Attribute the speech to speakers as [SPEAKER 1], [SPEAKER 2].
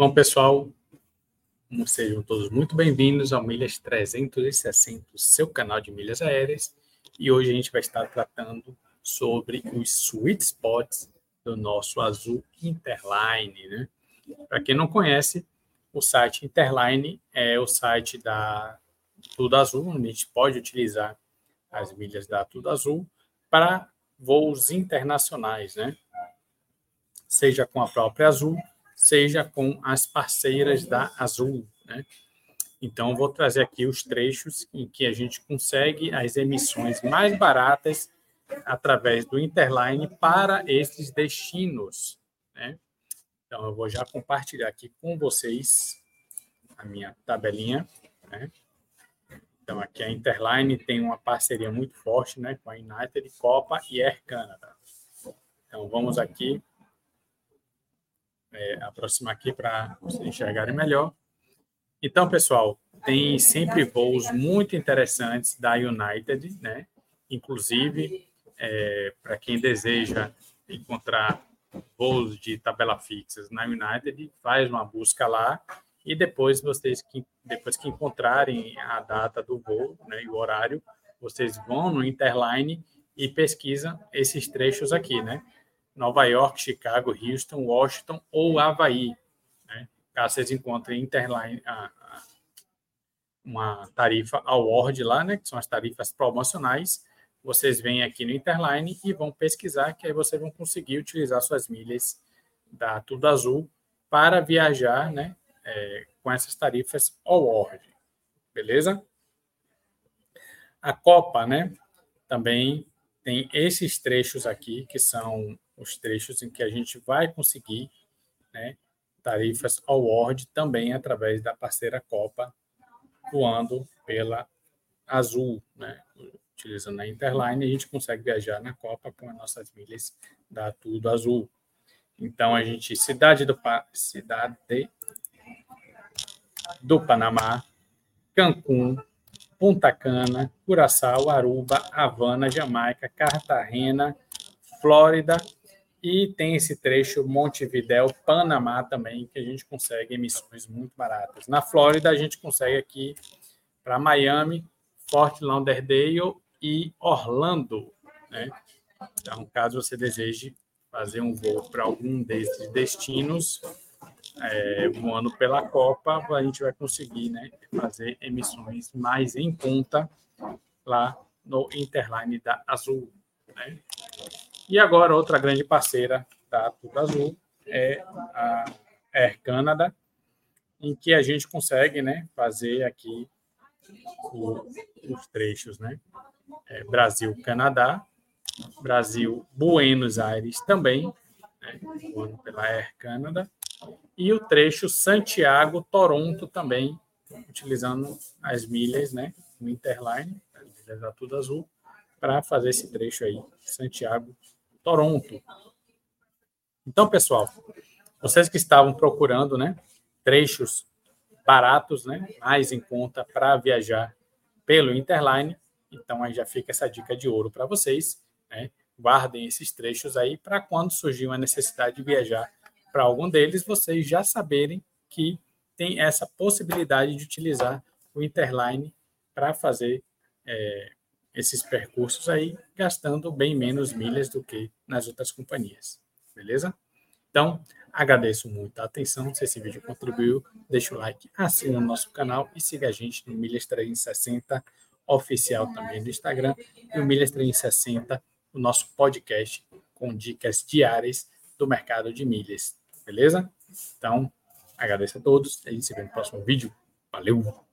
[SPEAKER 1] Bom, pessoal, sejam todos muito bem-vindos ao Milhas 360, seu canal de milhas aéreas. E hoje a gente vai estar tratando sobre os sweet spots do nosso Azul Interline. Né? Para quem não conhece, o site Interline é o site da Tudo Azul, onde a gente pode utilizar as milhas da Tudo Azul para voos internacionais, né? Seja com a própria Azul, seja com as parceiras da Azul. Né? Então, vou trazer aqui os trechos em que a gente consegue as emissões mais baratas através do Interline para esses destinos. Né? Então, eu vou já compartilhar aqui com vocês a minha tabelinha. Né? Então, aqui a Interline tem uma parceria muito forte né, com a United, Copa e Air Canada. Então, vamos aqui é, aproximar aqui para vocês enxergarem melhor. Então, pessoal, tem sempre voos muito interessantes da United, né? Inclusive, é, para quem deseja encontrar voos de tabela fixas na United, faz uma busca lá e depois vocês que depois que encontrarem a data do voo, né, e o horário, vocês vão no Interline e pesquisam esses trechos aqui, né? Nova York, Chicago, Houston, Washington ou Havaí. Né? Caso vocês encontrem Interline, uma tarifa award lá, né? que são as tarifas promocionais, vocês vêm aqui no Interline e vão pesquisar, que aí vocês vão conseguir utilizar suas milhas da Tudo Azul para viajar né? É, com essas tarifas award. Beleza? A Copa, né? Também tem esses trechos aqui, que são os trechos em que a gente vai conseguir né, tarifas award também através da parceira Copa, voando pela Azul, né? utilizando a Interline, a gente consegue viajar na Copa com as nossas milhas da Tudo Azul. Então, a gente, cidade do, cidade do Panamá, Cancún, Punta Cana, Curaçao, Aruba, Havana, Jamaica, Cartagena, Flórida e tem esse trecho Montevidéu, Panamá também, que a gente consegue emissões muito baratas. Na Flórida, a gente consegue aqui para Miami, Fort Lauderdale e Orlando. Né? Então, caso você deseje fazer um voo para algum desses destinos, é, pela Copa, a gente vai conseguir né, fazer emissões mais em conta lá no Interline da Azul. Né? E agora, outra grande parceira da Tudo Azul é a Air Canada, em que a gente consegue né, fazer aqui o, os trechos, né? É, Brasil-Canadá, Brasil-Buenos Aires também, né, pela Air Canada, e o trecho Santiago-Toronto também, utilizando as milhas, né, no Interline, as milhas da Tudo Azul, para fazer esse trecho aí, Santiago Toronto. Então, pessoal, vocês que estavam procurando, né, trechos baratos, né, mais em conta para viajar pelo Interline, então aí já fica essa dica de ouro para vocês, né? Guardem esses trechos aí para quando surgir uma necessidade de viajar para algum deles, vocês já saberem que tem essa possibilidade de utilizar o Interline para fazer é, esses percursos aí, gastando bem menos milhas do que nas outras companhias. Beleza? Então, agradeço muito a atenção. Se esse vídeo contribuiu, deixa o like, assina o nosso canal e siga a gente no Milhas 360 oficial também no Instagram e o Milhas 360, o nosso podcast com dicas diárias do mercado de milhas. Beleza? Então, agradeço a todos. A gente se vê no próximo vídeo. Valeu!